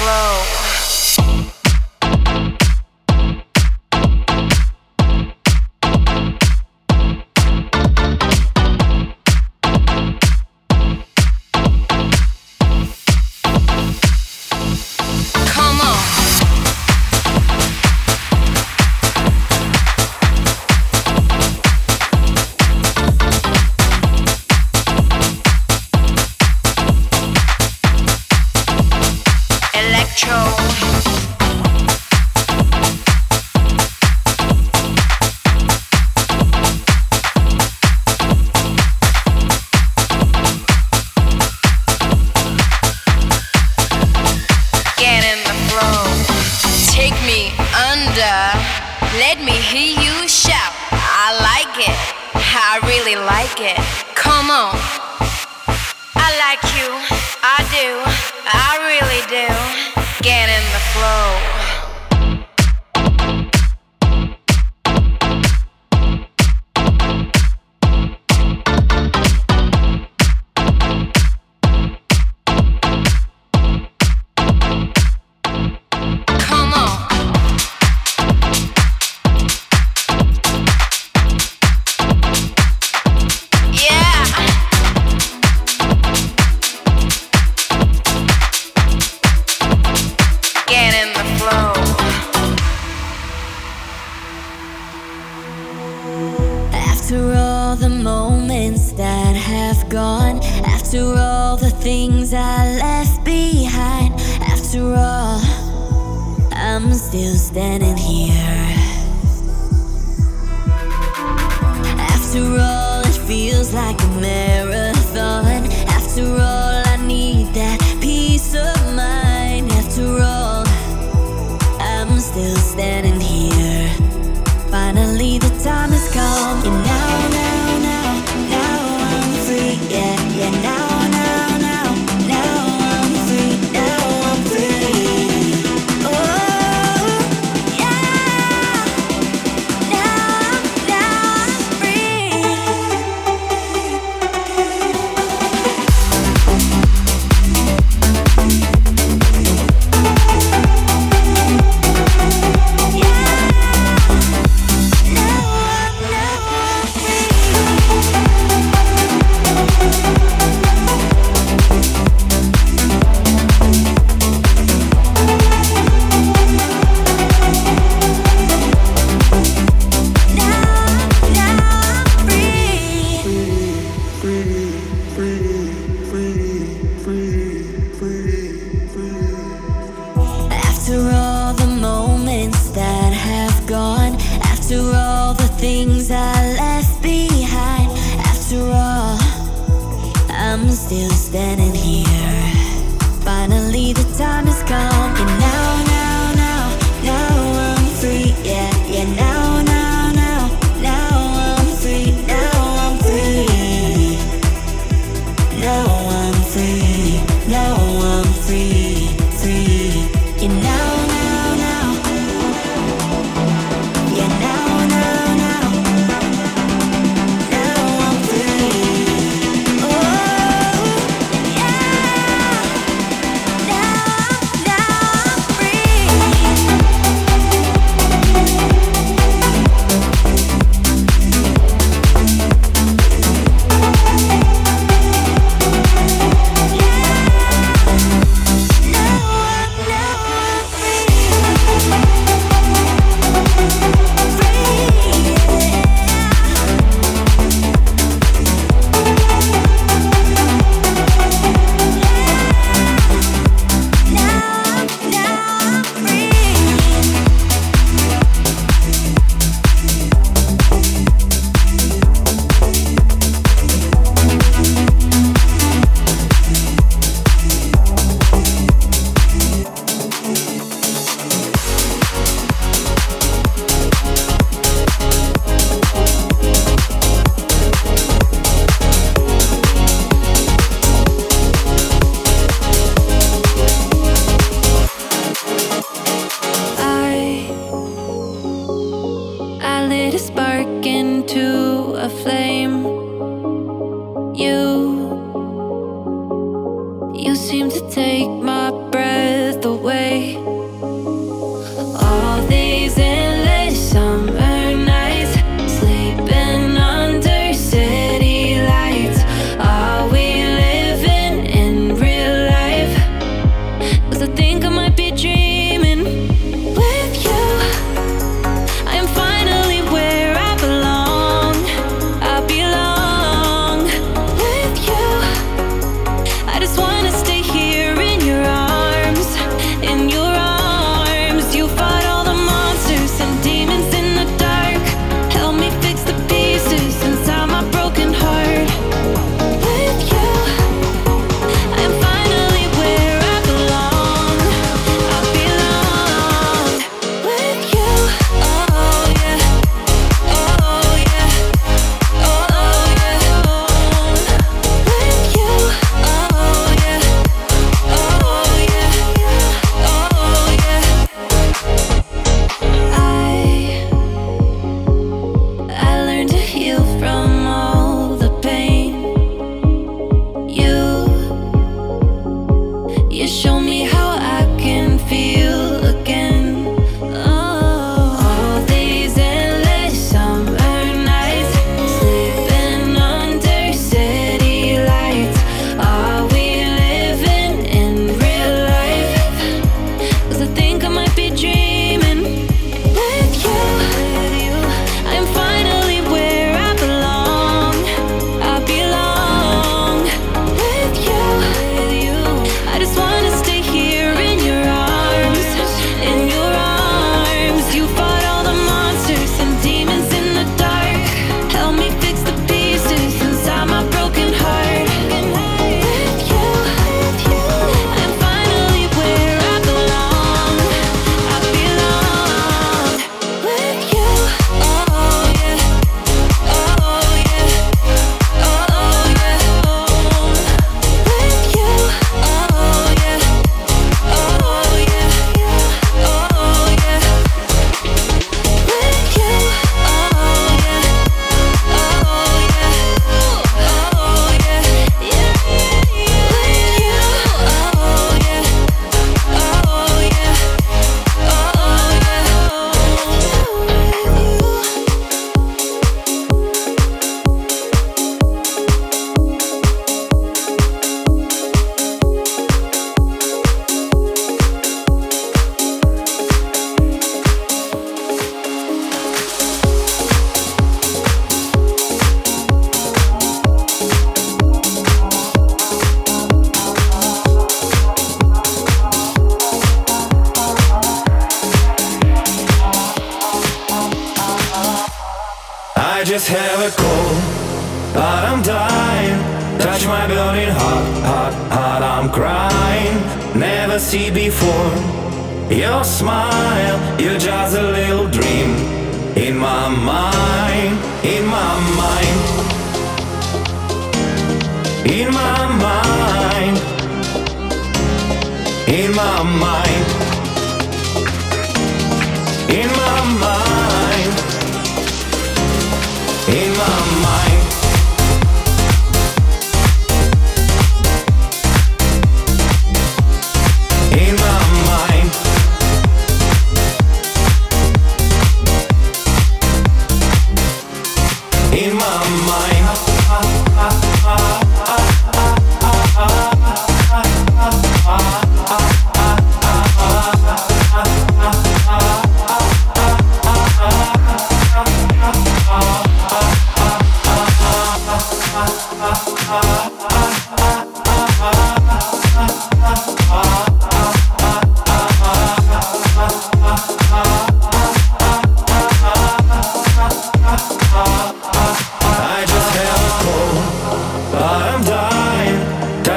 Flow. after all, it feels like a miracle.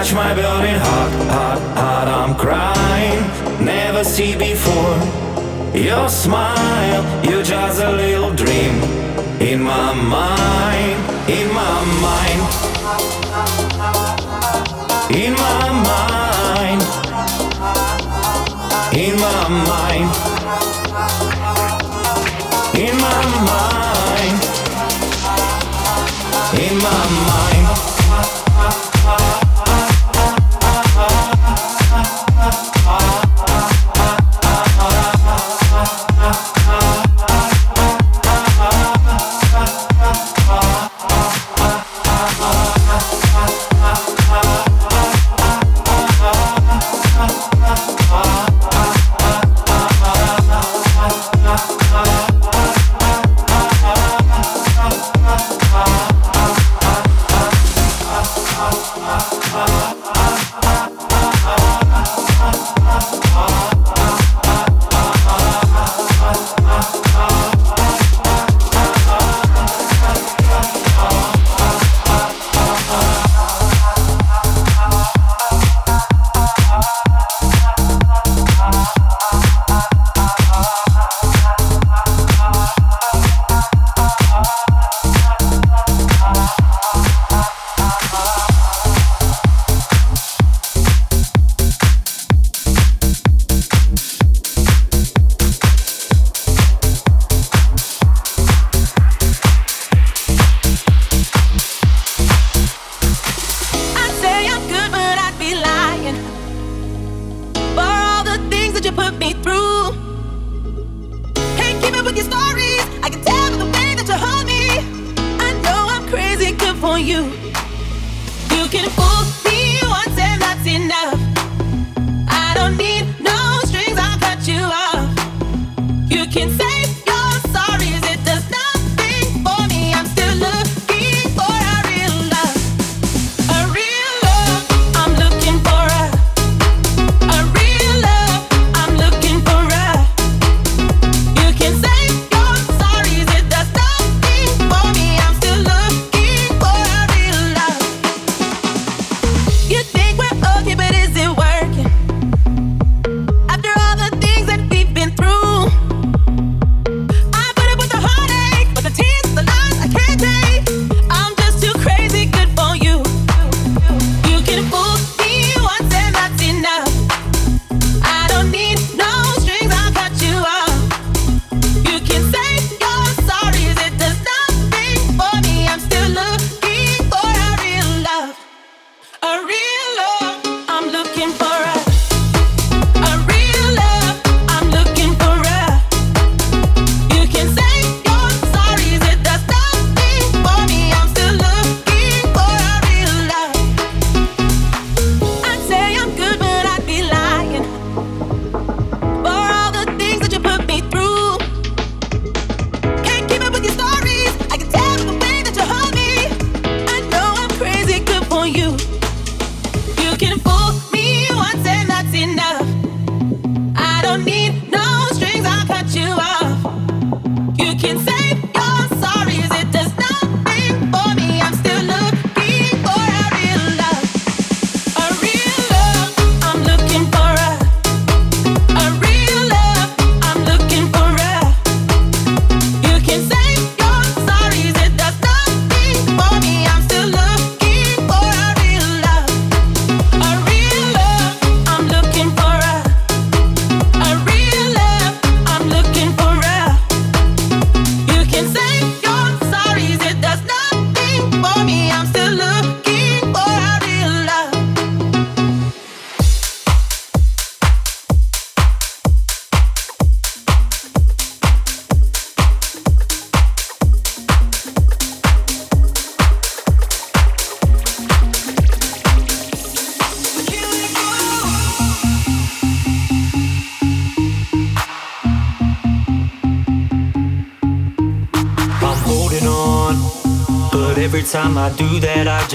touch my burning heart, heart, heart. I'm crying, never see before. Your smile, you're just a little dream in my mind, in my mind, in my mind, in my mind. Time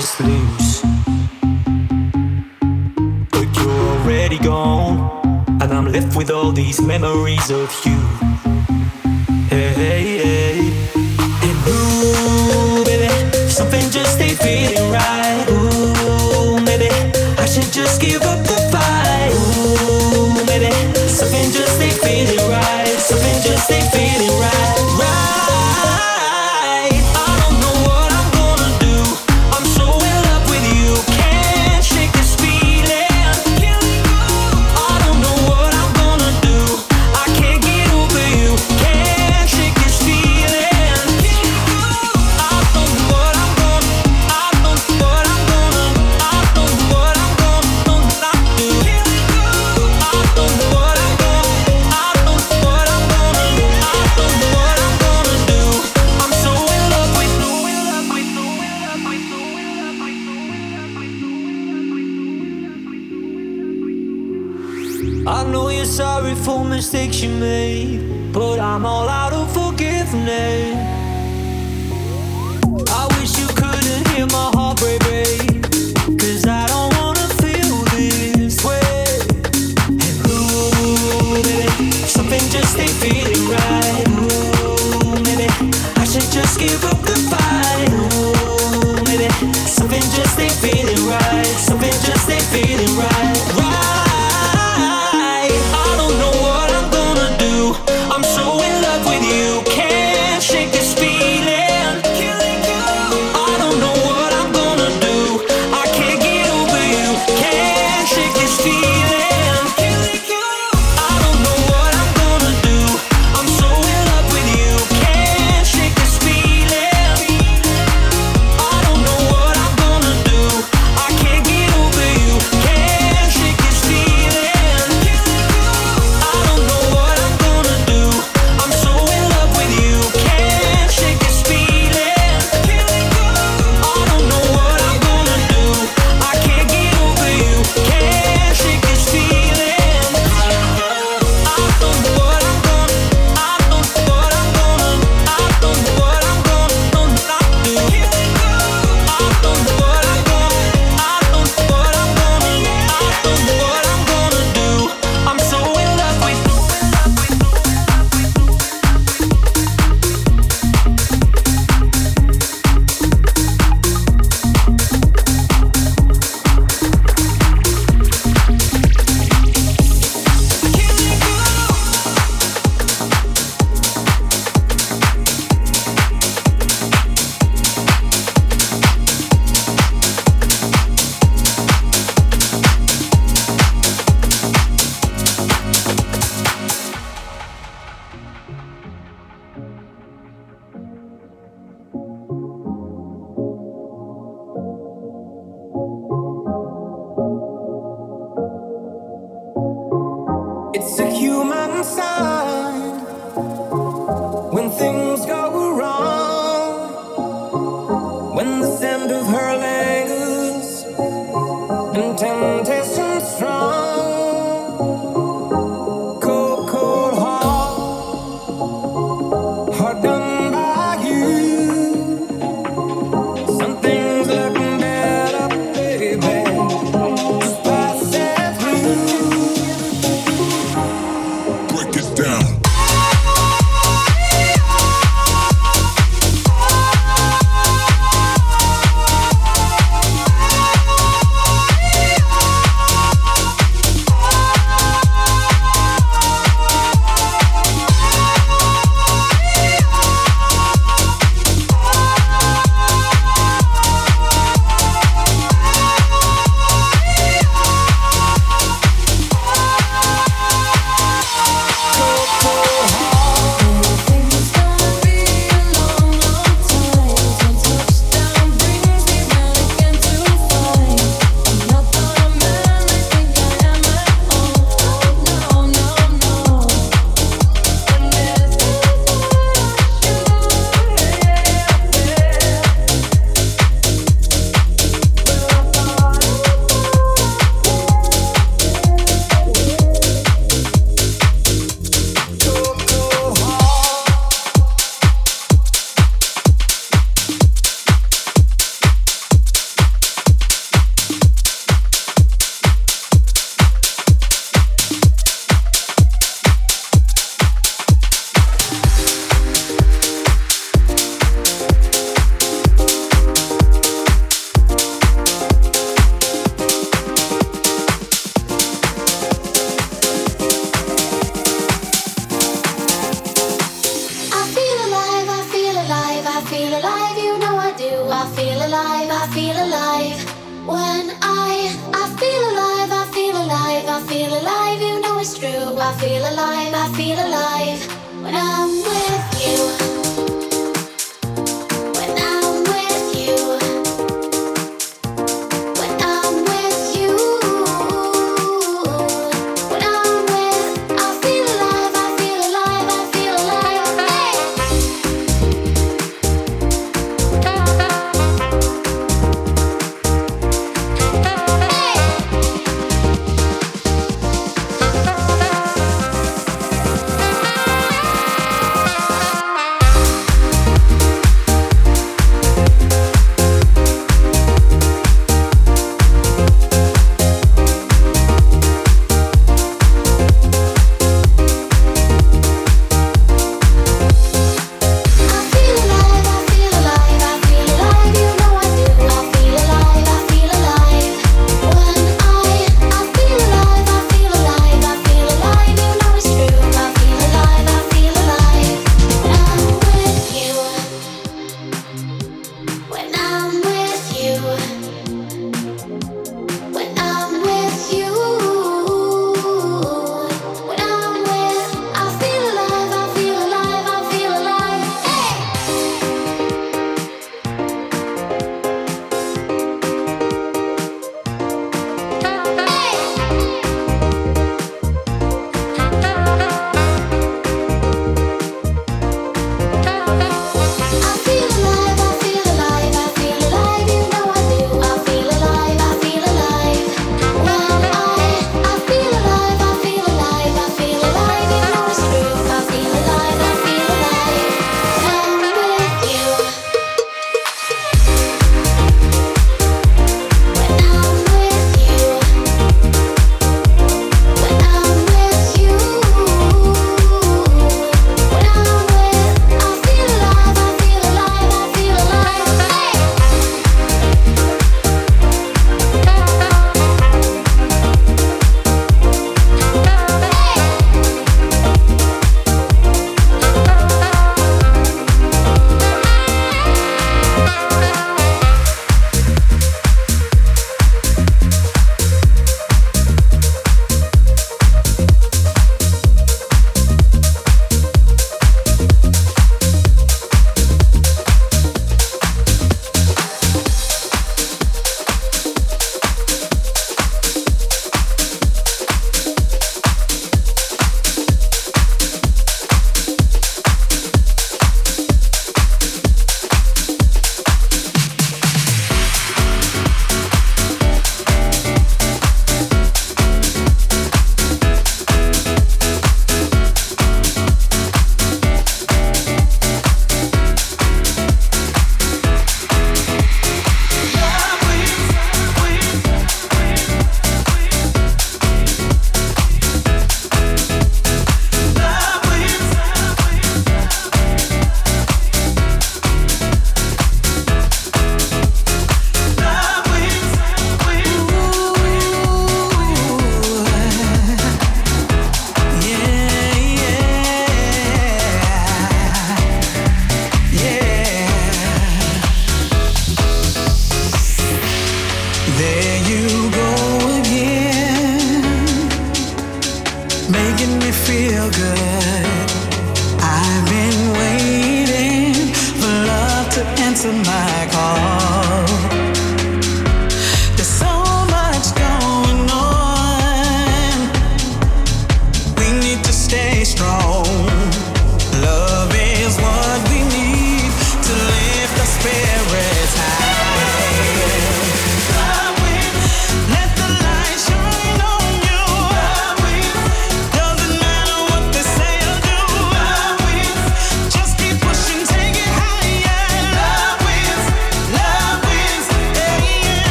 that, feel sorry for mistakes you made, but I'm all out of forgiveness. I wish you couldn't hear my heart break, cause I don't wanna feel this way. And ooh, maybe something just ain't feeling right. Ooh, maybe I should just give up the fight. Ooh, maybe something just ain't feeling right. Something just ain't feeling right.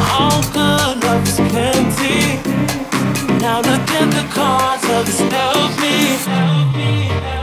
all good love is plenty. Now look at the cards of this love me.